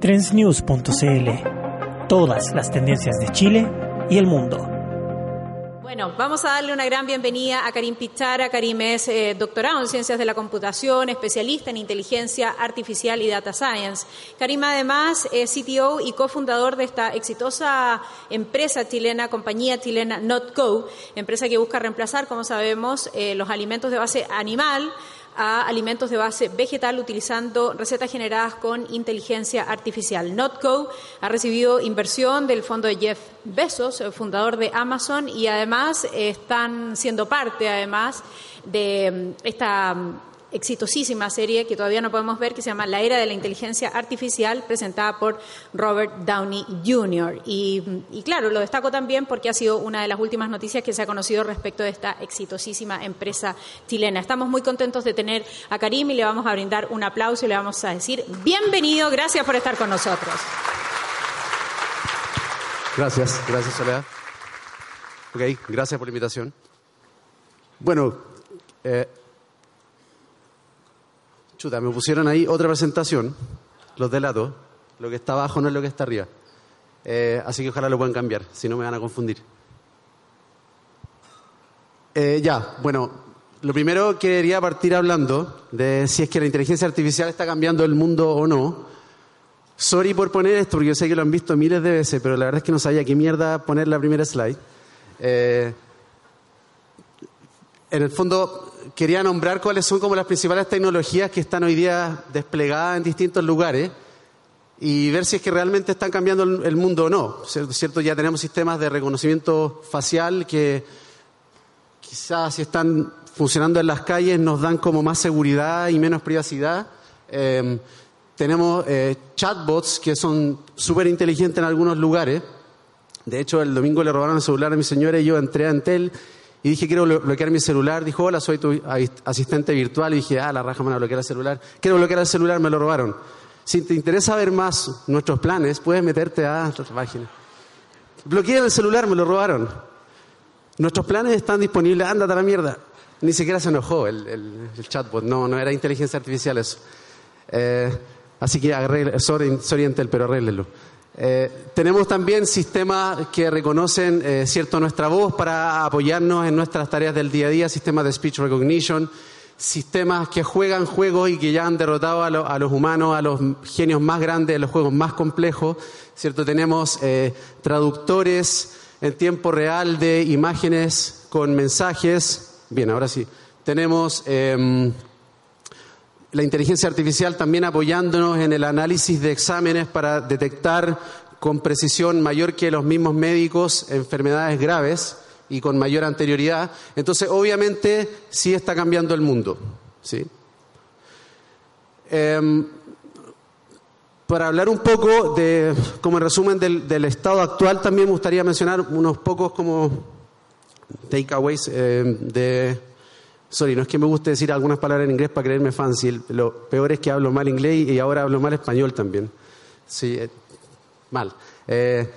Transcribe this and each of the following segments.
Trendsnews.cl. Todas las tendencias de Chile y el mundo. Bueno, vamos a darle una gran bienvenida a Karim Pichara. Karim es eh, doctorado en Ciencias de la Computación, especialista en Inteligencia Artificial y Data Science. Karim además es CTO y cofundador de esta exitosa empresa chilena, compañía chilena NotCo, empresa que busca reemplazar, como sabemos, eh, los alimentos de base animal a alimentos de base vegetal utilizando recetas generadas con inteligencia artificial. Notco ha recibido inversión del fondo de Jeff Bezos, el fundador de Amazon, y además están siendo parte, además, de esta exitosísima serie que todavía no podemos ver que se llama La Era de la Inteligencia Artificial, presentada por Robert Downey Jr. Y, claro, lo destaco también porque ha sido una de las últimas noticias que se ha conocido respecto de esta exitosísima empresa chilena. Estamos muy contentos de tener a Karim y le vamos a brindar un aplauso y le vamos a decir bienvenido, gracias por estar con nosotros. Gracias, gracias Soledad. Ok, gracias por la invitación. Bueno, eh, Chuta, me pusieron ahí otra presentación, los de lado. Lo que está abajo no es lo que está arriba. Eh, así que ojalá lo puedan cambiar, si no me van a confundir. Eh, ya, bueno, lo primero quería partir hablando de si es que la inteligencia artificial está cambiando el mundo o no. Sorry por poner esto, porque yo sé que lo han visto miles de veces, pero la verdad es que no sabía qué mierda poner la primera slide. Eh, en el fondo, quería nombrar cuáles son como las principales tecnologías que están hoy día desplegadas en distintos lugares y ver si es que realmente están cambiando el mundo o no. ¿Cierto? Ya tenemos sistemas de reconocimiento facial que quizás si están funcionando en las calles nos dan como más seguridad y menos privacidad. Em, tenemos eh, chatbots que son súper inteligentes en algunos lugares. De hecho, el domingo le robaron el celular a mi señora y yo entré a Entel y dije, quiero bloquear mi celular. Dijo, hola, soy tu asistente virtual. Y dije, ah, la raja me van a bloquear el celular. Quiero bloquear el celular, me lo robaron. Si te interesa ver más nuestros planes, puedes meterte a nuestra página. Bloqueé el celular, me lo robaron. Nuestros planes están disponibles, ándate a la mierda. Ni siquiera se enojó el, chatbot, no, no era inteligencia artificial eso. Eh, así que arregle, sorry, sorry pero arréglenlo. Eh, tenemos también sistemas que reconocen eh, cierto nuestra voz para apoyarnos en nuestras tareas del día a día, sistemas de speech recognition, sistemas que juegan juegos y que ya han derrotado a, los humanos, a los genios más grandes, a los juegos más complejos, cierto. Tenemos eh, traductores en tiempo real de imágenes con mensajes. Bien, ahora sí. Tenemos em, la inteligencia artificial también apoyándonos en el análisis de exámenes para detectar con precisión mayor que los mismos médicos enfermedades graves y con mayor anterioridad. Entonces, obviamente, sí está cambiando el mundo. ¿sí? Em, para hablar un poco de, como resumen del, estado actual, también me gustaría mencionar unos pocos como takeaways eh, de Sorry, no es que me guste decir algunas palabras en inglés para creerme fancy. Lo peor es que hablo mal inglés y ahora hablo mal español también. Sí, eh, mal. Eh,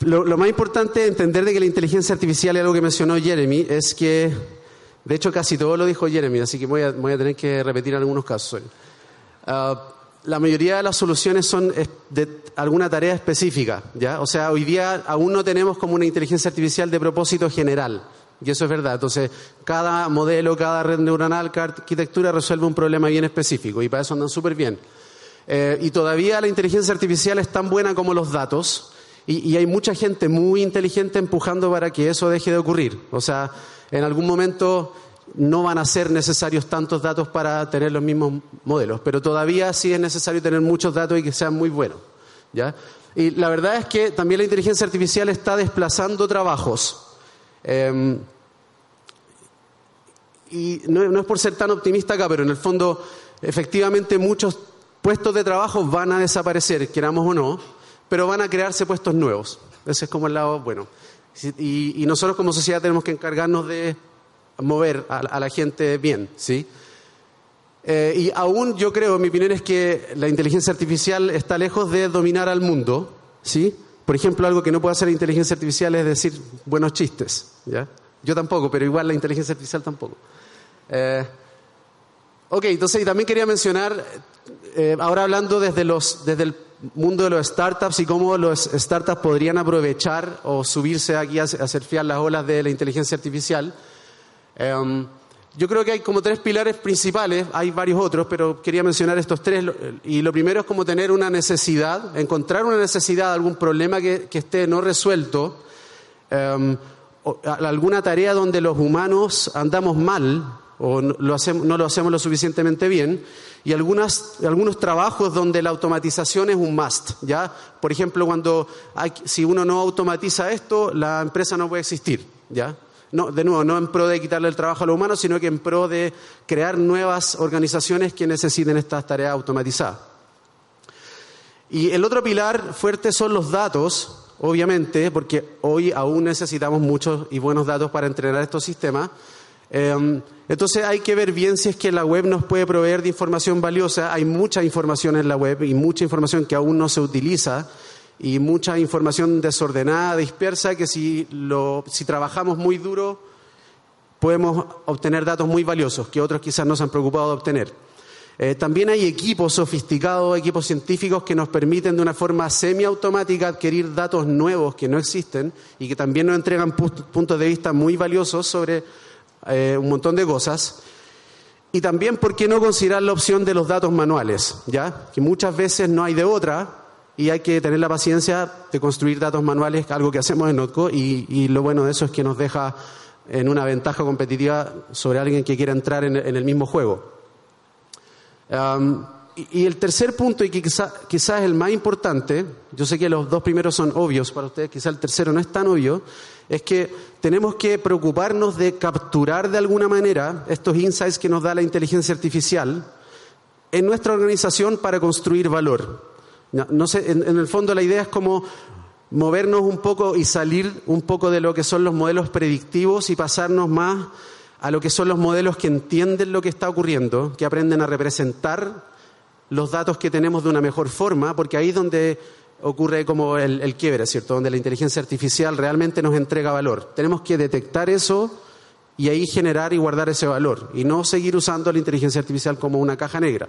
lo, más importante es entender de que la inteligencia artificial es algo que mencionó Jeremy, es que, de hecho casi todo lo dijo Jeremy, así que voy a, tener que repetir algunos casos. Ah, la mayoría de las soluciones son de alguna tarea específica, ¿ya? O sea, hoy día aún no tenemos como una inteligencia artificial de propósito general. Y eso es verdad. Entonces, cada modelo, cada red neuronal, cada arquitectura resuelve un problema bien específico y para eso andan súper bien. Eh, y todavía la inteligencia artificial es tan buena como los datos y, y, hay mucha gente muy inteligente empujando para que eso deje de ocurrir. O sea, en algún momento no van a ser necesarios tantos datos para tener los mismos modelos, pero todavía sí es necesario tener muchos datos y que sean muy buenos. ¿ya? Y la verdad es que también la inteligencia artificial está desplazando trabajos. Em, y no, es por ser tan optimista acá, pero en el fondo, efectivamente, muchos puestos de trabajo van a desaparecer, queramos o no, pero van a crearse puestos nuevos. Ese es como el lado bueno. Y, nosotros como sociedad tenemos que encargarnos de mover a, la gente bien, ¿sí? Eh, y aún yo creo, mi opinión es que la inteligencia artificial está lejos de dominar al mundo, ¿sí? Por ejemplo, algo que no puede hacer la inteligencia artificial es decir buenos chistes, ¿ya? Yo tampoco, pero igual la inteligencia artificial tampoco. Eh, ok, entonces y también quería mencionar, eh, ahora hablando desde, los, desde el mundo de los startups y cómo los startups podrían aprovechar o subirse aquí a, a surfear las olas de la inteligencia artificial. Em, yo creo que hay como tres pilares principales, hay varios otros, pero quería mencionar estos tres. Y lo primero es como tener una necesidad, encontrar una necesidad, algún problema que, esté no resuelto, em, alguna tarea donde los humanos andamos mal o no lo, hacemos, no lo hacemos lo suficientemente bien, y algunas, algunos trabajos donde la automatización es un must. ¿ya? Por ejemplo, cuando hay, si uno no automatiza esto, la empresa no puede existir. ¿ya? No, de nuevo, no en pro de quitarle el trabajo a los humanos, sino que en pro de crear nuevas organizaciones que necesiten estas tareas automatizadas. Y el otro pilar fuerte son los datos, obviamente, porque hoy aún necesitamos muchos y buenos datos para entrenar estos sistemas. Em, entonces hay que ver bien si es que la web nos puede proveer de información valiosa. Hay mucha información en la web y mucha información que aún no se utiliza y mucha información desordenada, dispersa, que si, lo, si trabajamos muy duro podemos obtener datos muy valiosos que otros quizás no se han preocupado de obtener. Eh, también hay equipos sofisticados, equipos científicos que nos permiten de una forma semiautomática adquirir datos nuevos que no existen y que también nos entregan puntos de vista muy valiosos sobre eh, un montón de cosas. Y también, ¿por qué no considerar la opción de los datos manuales? ¿ya? Que muchas veces no hay de otra y hay que tener la paciencia de construir datos manuales, algo que hacemos en Notco, y, lo bueno de eso es que nos deja en una ventaja competitiva sobre alguien que quiera entrar en, el mismo juego. y, el tercer punto, y que quizás es el más importante, yo sé que los dos primeros son obvios para ustedes, quizás el tercero no es tan obvio, es que tenemos que preocuparnos de capturar de alguna manera estos insights que nos da la inteligencia artificial en nuestra organización para construir valor. No, sé, en, el fondo la idea es como movernos un poco y salir un poco de lo que son los modelos predictivos y pasarnos más a lo que son los modelos que entienden lo que está ocurriendo, que aprenden a representar los datos que tenemos de una mejor forma, porque ahí es donde ocurre como el, el quiebre, ¿cierto? Donde la inteligencia artificial realmente nos entrega valor. Tenemos que detectar eso y ahí generar y guardar ese valor y no seguir usando la inteligencia artificial como una caja negra.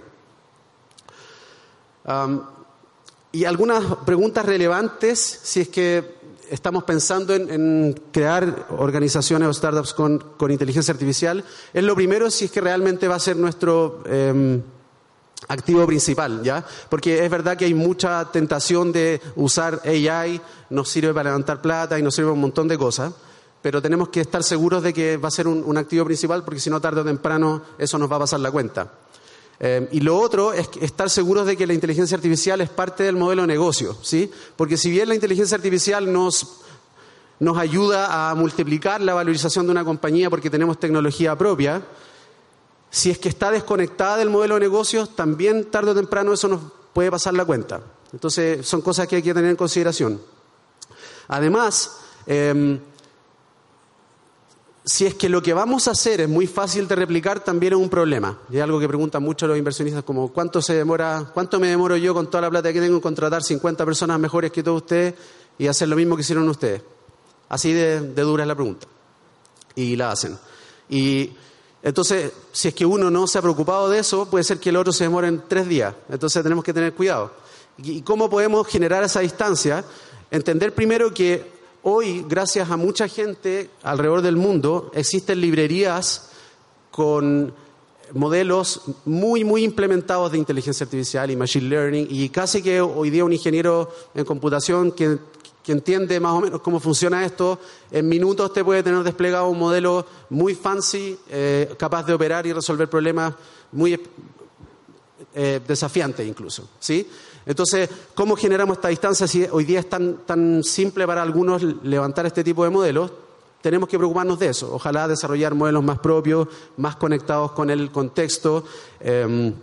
Y algunas preguntas relevantes si es que estamos pensando en, crear organizaciones o startups con, inteligencia artificial. Es lo primero si es que realmente va a ser nuestro em, activo principal, ¿ya? Porque es verdad que hay mucha tentación de usar AI, nos sirve para levantar plata y nos sirve un montón de cosas, pero tenemos que estar seguros de que va a ser un activo principal porque si no tarde o temprano eso nos va a pasar la cuenta. Eh, y lo otro es estar seguros de que la inteligencia artificial es parte del modelo de negocio, ¿sí? Porque si bien la inteligencia artificial nos, nos ayuda a multiplicar la valorización de una compañía porque tenemos tecnología propia, si es que está desconectada del modelo de negocios, también tarde o temprano eso nos puede pasar la cuenta. Entonces, son cosas que hay que tener en consideración. Además, eh, si es que lo que vamos a hacer es muy fácil de replicar, también es un problema. Y es algo que preguntan mucho los inversionistas, como ¿cuánto, se demora, ¿cuánto me demoro yo con toda la plata que tengo en contratar 50 personas mejores que todos ustedes y hacer lo mismo que hicieron ustedes? Así de, dura es la pregunta. Y la hacen. Y entonces, si es que uno no se ha preocupado de eso, puede ser que el otro se demore en tres días. Entonces tenemos que tener cuidado. ¿Y cómo podemos generar esa distancia? Entender primero que Hoy, gracias a mucha gente alrededor del mundo, existen librerías con modelos muy, muy implementados de inteligencia artificial y machine learning y casi que hoy día un ingeniero en computación que, entiende más o menos cómo funciona esto, en minutos te puede tener desplegado un modelo muy fancy, eh, capaz de operar y resolver problemas muy eh, desafiantes incluso. ¿sí? Entonces, ¿cómo generamos esta distancia si hoy día es tan, tan simple para algunos levantar este tipo de modelos? Tenemos que preocuparnos de eso. Ojalá desarrollar modelos más propios, más conectados con el contexto. Em,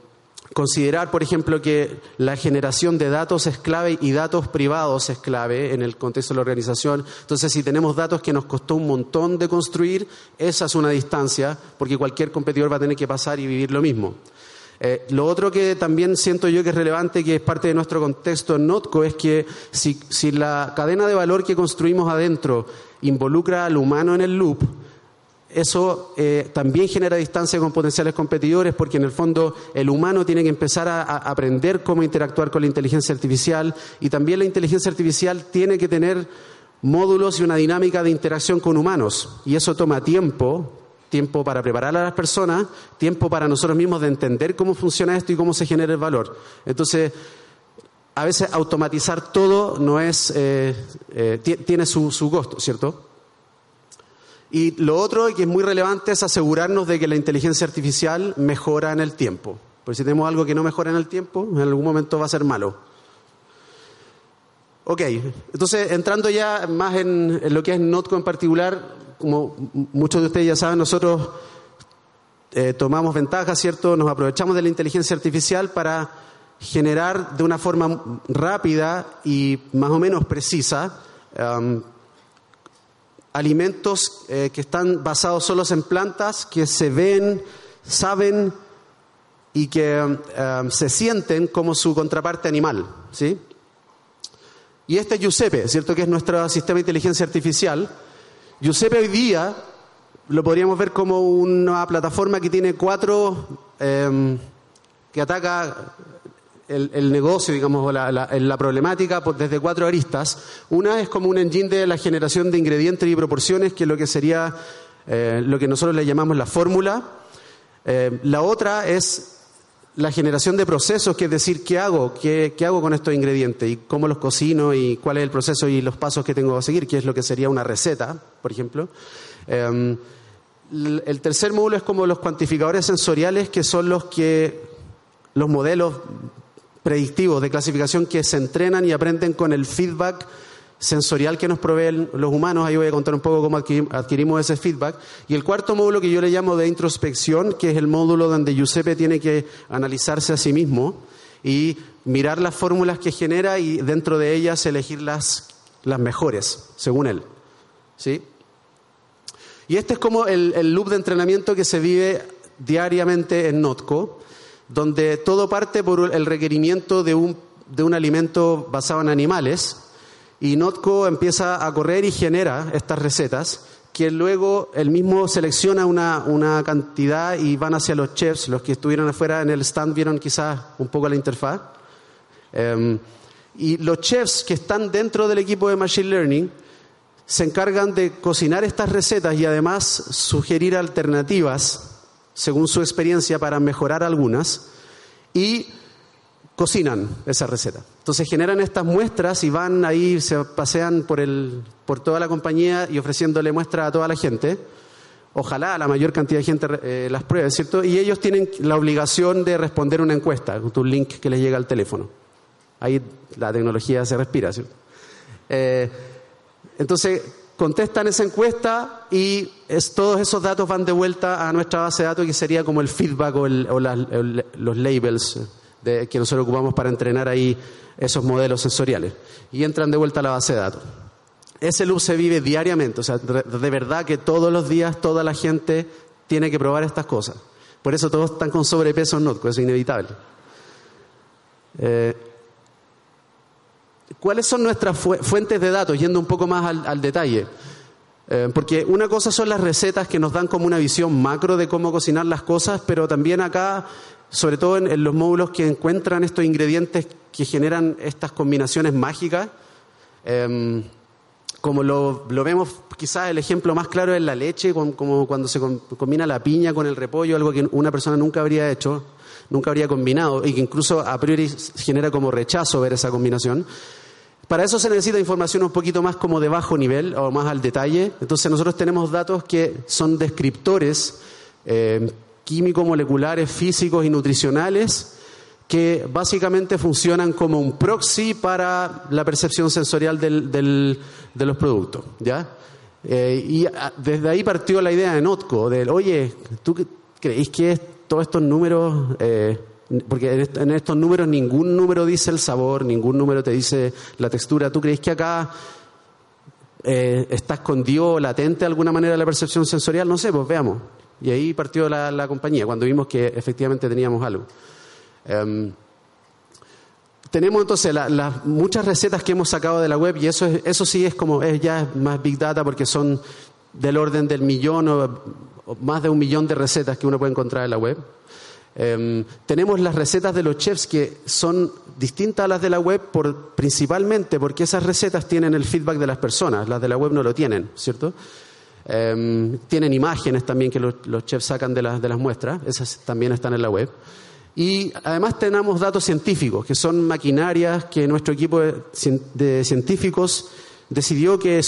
considerar, por ejemplo, que la generación de datos es clave y datos privados es clave en el contexto de la organización. Entonces, si tenemos datos que nos costó un montón de construir, esa es una distancia, porque cualquier competidor va a tener que pasar y vivir lo mismo. Eh, lo otro que también siento yo que es relevante, que es parte de nuestro contexto en Notco, es que si, si la cadena de valor que construimos adentro involucra al humano en el loop, eso eh, también genera distancia con potenciales competidores porque en el fondo el humano tiene que empezar a, a, aprender cómo interactuar con la inteligencia artificial y también la inteligencia artificial tiene que tener módulos y una dinámica de interacción con humanos y eso toma tiempo, tiempo para preparar a las personas, tiempo para nosotros mismos de entender cómo funciona esto y cómo se genera el valor. Entonces, a veces automatizar todo no es, eh, eh, tiene su, su costo, ¿cierto? Y lo otro que es muy relevante es asegurarnos de que la inteligencia artificial mejora en el tiempo. Porque si tenemos algo que no mejora en el tiempo, en algún momento va a ser malo. Ok, entonces entrando ya más en, en lo que es Notco en particular, como muchos de ustedes ya saben, nosotros eh, tomamos ventaja, ¿cierto? Nos aprovechamos de la inteligencia artificial para generar de una forma rápida y más o menos precisa um, alimentos eh, que están basados solo en plantas, que se ven, saben y que um, se sienten como su contraparte animal, ¿sí? Y este es Giuseppe, ¿cierto? Que es nuestro sistema de inteligencia artificial. Giuseppe hoy día lo podríamos ver como una plataforma que tiene cuatro, eh, que ataca el, negocio, digamos, la, problemática desde cuatro aristas. Una es como un engine de la generación de ingredientes y proporciones, que es lo que sería eh, lo que nosotros le llamamos la fórmula. Eh, la otra es la generación de procesos, que es decir, ¿qué hago? ¿Qué, ¿Qué, hago con estos ingredientes? ¿Y cómo los cocino? ¿Y cuál es el proceso y los pasos que tengo que seguir? ¿Qué es lo que sería una receta, por ejemplo? Eh, el tercer módulo es como los cuantificadores sensoriales, que son los que los modelos predictivos de clasificación que se entrenan y aprenden con el feedback sensorial que nos proveen los humanos. Ahí voy a contar un poco cómo adquirimos ese feedback. Y el cuarto módulo que yo le llamo de introspección, que es el módulo donde Giuseppe tiene que analizarse a sí mismo y mirar las fórmulas que genera y dentro de ellas elegir las, las mejores, según él. ¿Sí? Y este es como el, el loop de entrenamiento que se vive diariamente en Notco, donde todo parte por el requerimiento de un, de un alimento basado en animales, y Notco empieza a correr y genera estas recetas que luego él mismo selecciona una, una, cantidad y van hacia los chefs. Los que estuvieron afuera en el stand vieron quizás un poco la interfaz. Um, y los chefs que están dentro del equipo de Machine Learning se encargan de cocinar estas recetas y además sugerir alternativas según su experiencia para mejorar algunas. Y cocinan esa receta. Entonces generan estas muestras y van ahí, se pasean por, el, por toda la compañía y ofreciéndole muestras a toda la gente. Ojalá la mayor cantidad de gente eh, las pruebe, ¿cierto? Y ellos tienen la obligación de responder una encuesta, un link que les llega al teléfono. Ahí la tecnología se respira, ¿cierto? Eh, entonces contestan esa encuesta y es, todos esos datos van de vuelta a nuestra base de datos que sería como el feedback o, el, los labels de, que nosotros ocupamos para entrenar ahí esos modelos sensoriales. Y entran de vuelta a la base de datos. Ese loop se vive diariamente, o sea, de verdad que todos los días toda la gente tiene que probar estas cosas. Por eso todos están con sobrepeso en Notco, es inevitable. Eh, ¿Cuáles son nuestras fu fuentes de datos? Yendo un poco más al, al detalle. Eh, porque una cosa son las recetas que nos dan como una visión macro de cómo cocinar las cosas, pero también acá sobre todo en, los módulos que encuentran estos ingredientes que generan estas combinaciones mágicas. Eh, como lo, vemos, quizás el ejemplo más claro es la leche, como cuando se com, combina la piña con el repollo, algo que una persona nunca habría hecho, nunca habría combinado y que incluso a priori genera como rechazo ver esa combinación. Para eso se necesita información un poquito más como de bajo nivel o más al detalle. Entonces nosotros tenemos datos que son descriptores eh, químico-moleculares, físicos y nutricionales que básicamente funcionan como un proxy para la percepción sensorial del, del, de los productos. ¿ya? Eh, y desde ahí partió la idea de Notco, del, oye, ¿tú creéis que todos estos números eh, porque en estos números ningún número dice el sabor, ningún número te dice la textura. ¿Tú crees que acá eh, está escondido, latente de alguna manera la percepción sensorial? No sé, pues veamos. Y ahí partió la, compañía, cuando vimos que efectivamente teníamos algo. Em, tenemos entonces las muchas recetas que hemos sacado de la web y eso, eso sí es como, es ya más big data porque son del orden del millón o más de un millón de recetas que uno puede encontrar en la web. Em, tenemos las recetas de los chefs que son distintas a las de la web por, principalmente porque esas recetas tienen el feedback de las personas, las de la web no lo tienen, ¿cierto? Em, tienen imágenes también que los, chefs sacan de, las de las muestras, esas también están en la web. Y además tenemos datos científicos, que son maquinarias que nuestro equipo de, científicos decidió que,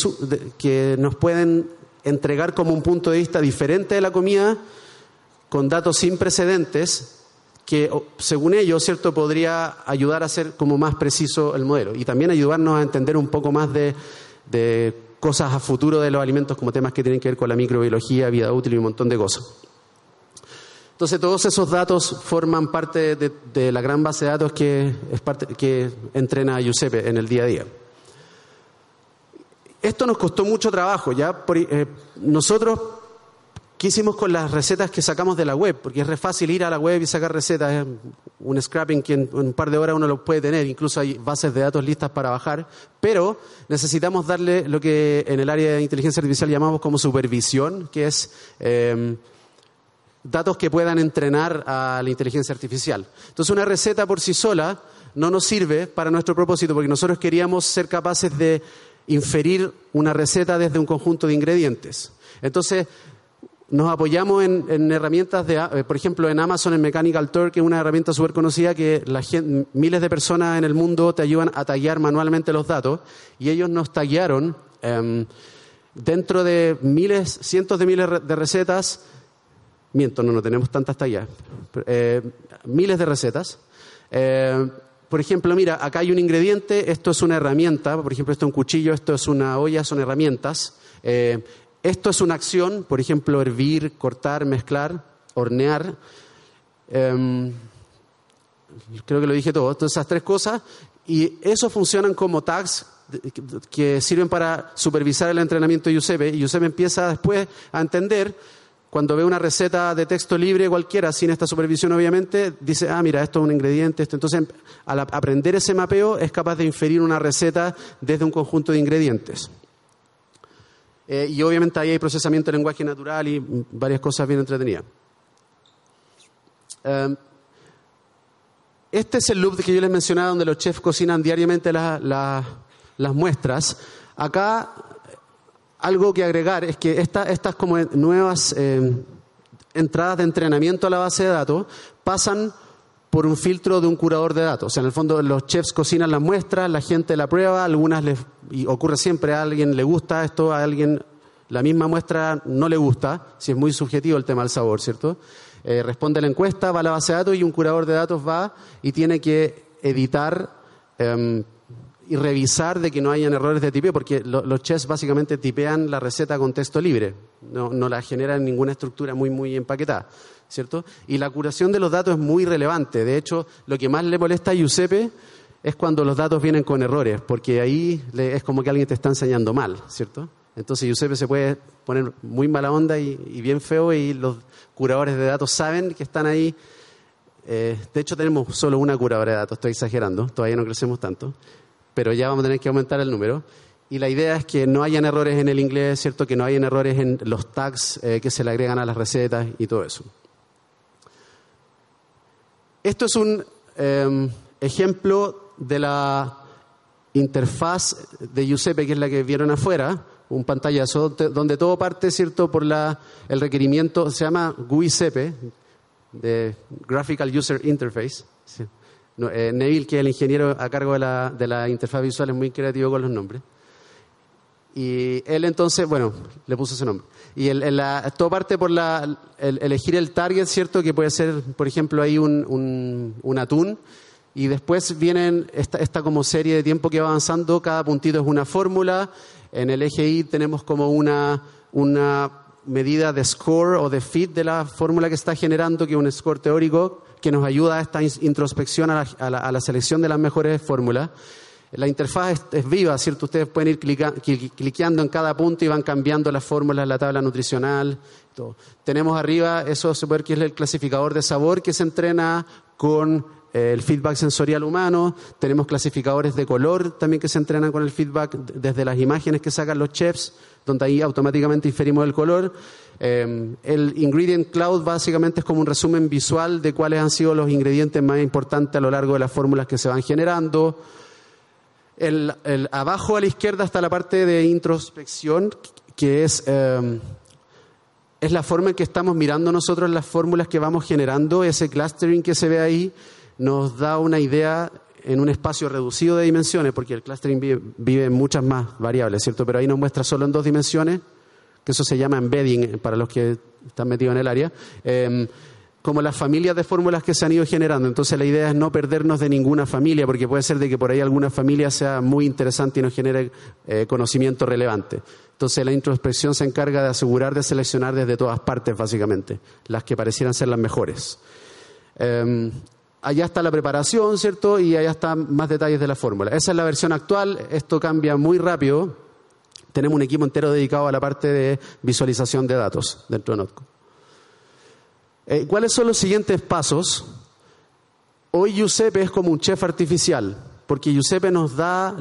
que nos pueden entregar como un punto de vista diferente de la comida con datos sin precedentes que, según ellos, ¿cierto?, podría ayudar a ser como más preciso el modelo y también ayudarnos a entender un poco más de, cosas a futuro de los alimentos como temas que tienen que ver con la microbiología, vida útil y un montón de cosas. Entonces, todos esos datos forman parte de, la gran base de datos que, es parte, que entrena Giuseppe en el día a día. Esto nos costó mucho trabajo, ¿ya? Eh, nosotros ¿Qué hicimos con las recetas que sacamos de la web? Porque es re fácil ir a la web y sacar recetas. Un scrapping que en un par de horas uno lo puede tener. Incluso hay bases de datos listas para bajar. Pero necesitamos darle lo que en el área de inteligencia artificial llamamos como supervisión, que es em, datos que puedan entrenar a la inteligencia artificial. Entonces una receta por sí sola no nos sirve para nuestro propósito porque nosotros queríamos ser capaces de inferir una receta desde un conjunto de ingredientes. Entonces, nos apoyamos en, herramientas de, eh, por ejemplo, en Amazon, en Mechanical Turk, que es una herramienta súper conocida que miles de personas en el mundo te ayudan a tallar manualmente los datos y ellos nos tallaron em, dentro de miles, cientos de miles de recetas, miento, no, no tenemos tantas tallas, eh, miles de recetas. Eh, por ejemplo, mira, acá hay un ingrediente, esto es una herramienta, por ejemplo, esto es un cuchillo, esto es una olla, son herramientas. Esto es una acción, por ejemplo, hervir, cortar, mezclar, hornear. Em, creo que lo dije todo. Entonces, esas tres cosas. Y eso funcionan como tags que sirven para supervisar el entrenamiento de Giuseppe. Y Giuseppe empieza después a entender, cuando ve una receta de texto libre cualquiera, sin esta supervisión obviamente, dice, ah, mira, esto es un ingrediente. Esto. Entonces, al aprender ese mapeo, es capaz de inferir una receta desde un conjunto de ingredientes. Eh, y obviamente ahí hay procesamiento de lenguaje natural y varias cosas bien entretenidas. Em, este es el loop que yo les mencionaba donde los chefs cocinan diariamente las muestras. Acá algo que agregar es que estas como nuevas em, entradas de entrenamiento a la base de datos pasan por un filtro de un curador de datos. O sea, en el fondo los chefs cocinan las muestras, la gente la prueba, algunas les, y ocurre siempre, a alguien le gusta esto, a alguien la misma muestra no le gusta, si es muy subjetivo el tema del sabor, ¿cierto? Eh, responde a la encuesta, va a la base de datos y un curador de datos va y tiene que editar em, y revisar de que no hayan errores de tipeo, porque los chefs básicamente tipean la receta con texto libre, no, no la generan ninguna estructura muy, muy empaquetada. ¿cierto? Y la curación de los datos es muy relevante. De hecho, lo que más le molesta a Giuseppe es cuando los datos vienen con errores, porque ahí es como que alguien te está enseñando mal, ¿cierto? Entonces Giuseppe se puede poner muy mala onda y, bien feo y los curadores de datos saben que están ahí. Eh, de hecho, tenemos solo una curadora de datos, estoy exagerando, todavía no crecemos tanto, pero ya vamos a tener que aumentar el número. Y la idea es que no hayan errores en el inglés, ¿cierto? Que no hayan errores en los tags eh, que se le agregan a las recetas y todo eso. Esto es un em, ejemplo de la interfaz de Giuseppe, que es la que vieron afuera, un pantallazo donde todo parte, ¿cierto?, por la, el requerimiento, se llama GUI-CP, de Graphical User Interface. Eh, Neville, que es el ingeniero a cargo de la, de la interfaz visual, es muy creativo con los nombres. Y él entonces, bueno, le puso ese nombre. Y el, la, todo parte por la, elegir el target, ¿cierto? Que puede ser, por ejemplo, ahí un, un, atún. Y después vienen esta, esta, como serie de tiempo que va avanzando. Cada puntito es una fórmula. En el eje Y tenemos como una, una medida de score o de fit de la fórmula que está generando, que es un score teórico que nos ayuda a esta introspección, a la, selección de las mejores fórmulas. La interfaz es, viva, ¿cierto? Ustedes pueden ir cliqueando en cada punto y van cambiando las fórmulas, la tabla nutricional. Tenemos arriba, eso se puede ver que es el clasificador de sabor que se entrena con el feedback sensorial humano. Tenemos clasificadores de color también que se entrenan con el feedback desde las imágenes que sacan los chefs, donde ahí automáticamente inferimos el color. Eh, el Ingredient Cloud básicamente es como un resumen visual de cuáles han sido los ingredientes más importantes a lo largo de las fórmulas que se van generando. El, abajo a la izquierda está la parte de introspección, que es, eh, es la forma en que estamos mirando nosotros las fórmulas que vamos generando, ese clustering que se ve ahí nos da una idea en un espacio reducido de dimensiones, porque el clustering vive, en muchas más variables, ¿cierto? Pero ahí nos muestra solo en dos dimensiones, que eso se llama embedding para los que están metidos en el área. Em, como las familias de fórmulas que se han ido generando. Entonces la idea es no perdernos de ninguna familia, porque puede ser de que por ahí alguna familia sea muy interesante y nos genere eh, conocimiento relevante. Entonces la introspección se encarga de asegurar de seleccionar desde todas partes, básicamente, las que parecieran ser las mejores. Em, allá está la preparación, ¿cierto? Y allá están más detalles de la fórmula. Esa es la versión actual, esto cambia muy rápido. Tenemos un equipo entero dedicado a la parte de visualización de datos dentro de Notco. Eh, ¿Cuáles son los siguientes pasos? Hoy Giuseppe es como un chef artificial, porque Giuseppe nos da,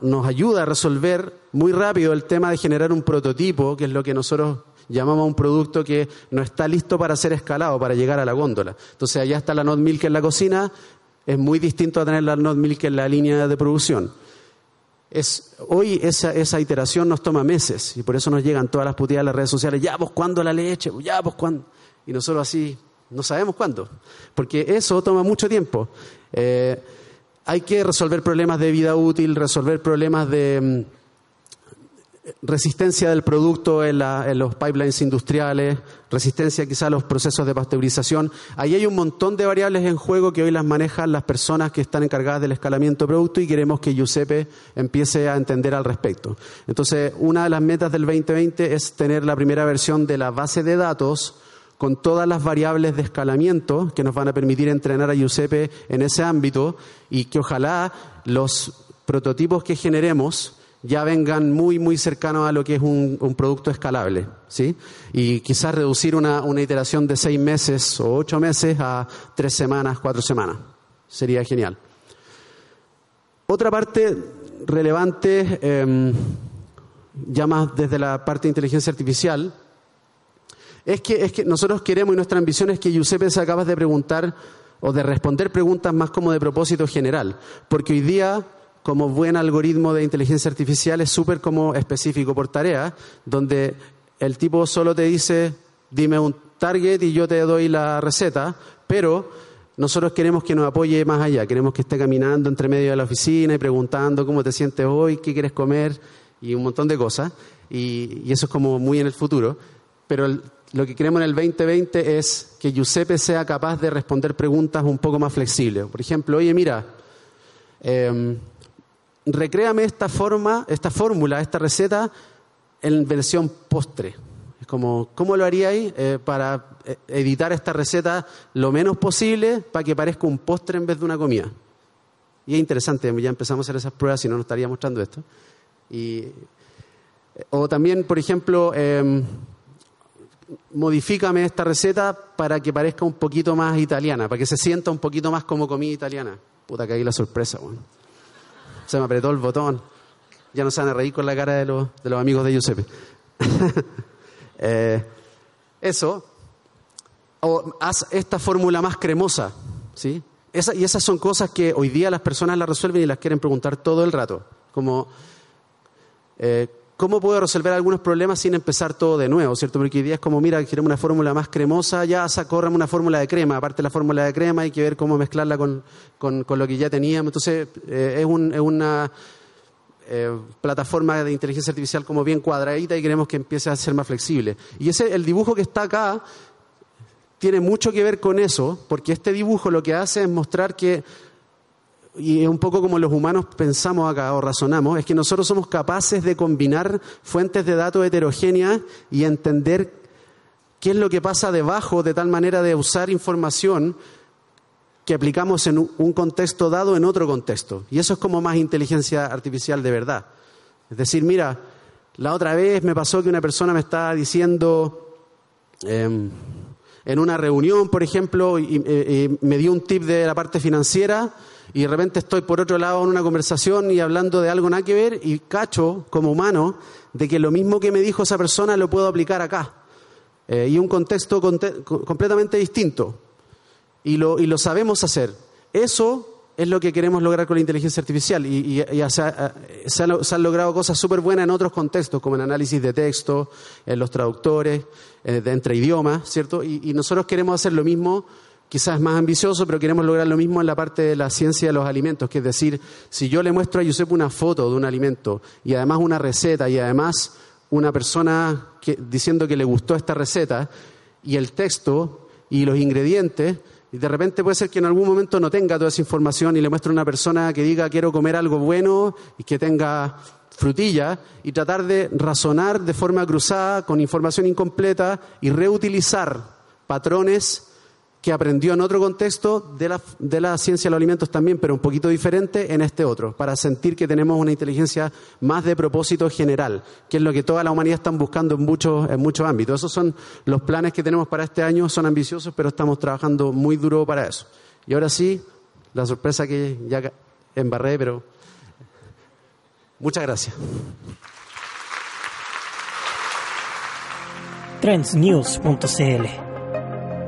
nos ayuda a resolver muy rápido el tema de generar un prototipo, que es lo que nosotros llamamos a un producto que no está listo para ser escalado, para llegar a la góndola. Entonces allá está la Not Milk en la cocina, es muy distinto a tener la Not Milk en la línea de producción. hoy esa, esa, iteración nos toma meses y por eso nos llegan todas las puteadas de las redes sociales, ya vos cuándo la leche, ya vos cuándo y nosotros así no sabemos cuándo, porque eso toma mucho tiempo. Eh, hay que resolver problemas de vida útil, resolver problemas de mm, resistencia del producto en, los pipelines industriales, resistencia quizá a los procesos de pasteurización. Ahí hay un montón de variables en juego que hoy las manejan las personas que están encargadas del escalamiento de producto y queremos que Giuseppe empiece a entender al respecto. Entonces, una de las metas del 2020 es tener la primera versión de la base de datos con todas las variables de escalamiento que nos van a permitir entrenar a Giuseppe en ese ámbito y que ojalá los prototipos que generemos ya vengan muy, muy cercanos a lo que es un, producto escalable, ¿sí? Y quizás reducir una, iteración de seis meses o ocho meses a tres semanas, cuatro semanas. Sería genial. Otra parte relevante, em, ya más desde la parte de inteligencia artificial, es que, es que nosotros queremos y nuestra ambición es que Giuseppe se acabas de preguntar o de responder preguntas más como de propósito general, porque hoy día como buen algoritmo de inteligencia artificial es súper como específico por tarea, donde el tipo solo te dice, dime un target y yo te doy la receta, pero nosotros queremos que nos apoye más allá, queremos que esté caminando entre medio de la oficina y preguntando cómo te sientes hoy, qué quieres comer y un montón de cosas, y, eso es como muy en el futuro, pero el, lo que queremos en el 2020 es que Giuseppe sea capaz de responder preguntas un poco más flexibles. Por ejemplo, oye, mira, eh, recréame esta forma, esta fórmula, esta receta en versión postre. Es como, ¿cómo lo haríais eh, para eh, editar esta receta lo menos posible para que parezca un postre en vez de una comida? Y es interesante, ya empezamos a hacer esas pruebas y no nos estaría mostrando esto. Y, o también, por ejemplo, em, modifícame esta receta para que parezca un poquito más italiana, para que se sienta un poquito más como comida italiana. Puta, que ahí la sorpresa, bueno. Se me apretó el botón. Ya no se van a reír con la cara de los, de los amigos de Giuseppe. Eh, eso. O haz esta fórmula más cremosa, ¿sí? y esas son cosas que hoy día las personas las resuelven y las quieren preguntar todo el rato. Como, eh, ¿Cómo puedo resolver algunos problemas sin empezar todo de nuevo? ¿cierto? Porque hoy día es como, mira, queremos una fórmula más cremosa, ya sacórrame una fórmula de crema. Aparte de la fórmula de crema, hay que ver cómo mezclarla con, lo que ya teníamos. Entonces, eh, es, una eh, plataforma de inteligencia artificial como bien cuadradita y queremos que empiece a ser más flexible. Y ese, el dibujo que está acá tiene mucho que ver con eso, porque este dibujo lo que hace es mostrar que y es un poco como los humanos pensamos acá o razonamos, es que nosotros somos capaces de combinar fuentes de datos heterogéneas y entender qué es lo que pasa debajo de tal manera de usar información que aplicamos en un contexto dado en otro contexto. Y eso es como más inteligencia artificial de verdad. Es decir, mira, la otra vez me pasó que una persona me estaba diciendo em, en una reunión, por ejemplo, y, me dio un tip de la parte financiera y de repente estoy por otro lado en una conversación y hablando de algo nada que ver y cacho como humano de que lo mismo que me dijo esa persona lo puedo aplicar acá. Eh, y un contexto completamente distinto. Y lo, y lo sabemos hacer. Eso es lo que queremos lograr con la inteligencia artificial. Y, se, han, logrado cosas súper buenas en otros contextos, como en análisis de texto, en los traductores, eh, de entre idiomas, ¿cierto? Y, nosotros queremos hacer lo mismo, quizás más ambicioso, pero queremos lograr lo mismo en la parte de la ciencia de los alimentos, que es decir, si yo le muestro a Giuseppe una foto de un alimento y además una receta y además una persona diciendo que le gustó esta receta y el texto y los ingredientes, y de repente puede ser que en algún momento no tenga toda esa información y le muestre a una persona que diga quiero comer algo bueno y que tenga frutilla y tratar de razonar de forma cruzada con información incompleta y reutilizar patrones que aprendió en otro contexto de la, de la ciencia de los alimentos también, pero un poquito diferente en este otro, para sentir que tenemos una inteligencia más de propósito general, que es lo que toda la humanidad está buscando en muchos, en muchos ámbitos. Esos son los planes que tenemos para este año, son ambiciosos, pero estamos trabajando muy duro para eso. Y ahora sí, la sorpresa que ya embarré, pero muchas gracias. trendsnews.cl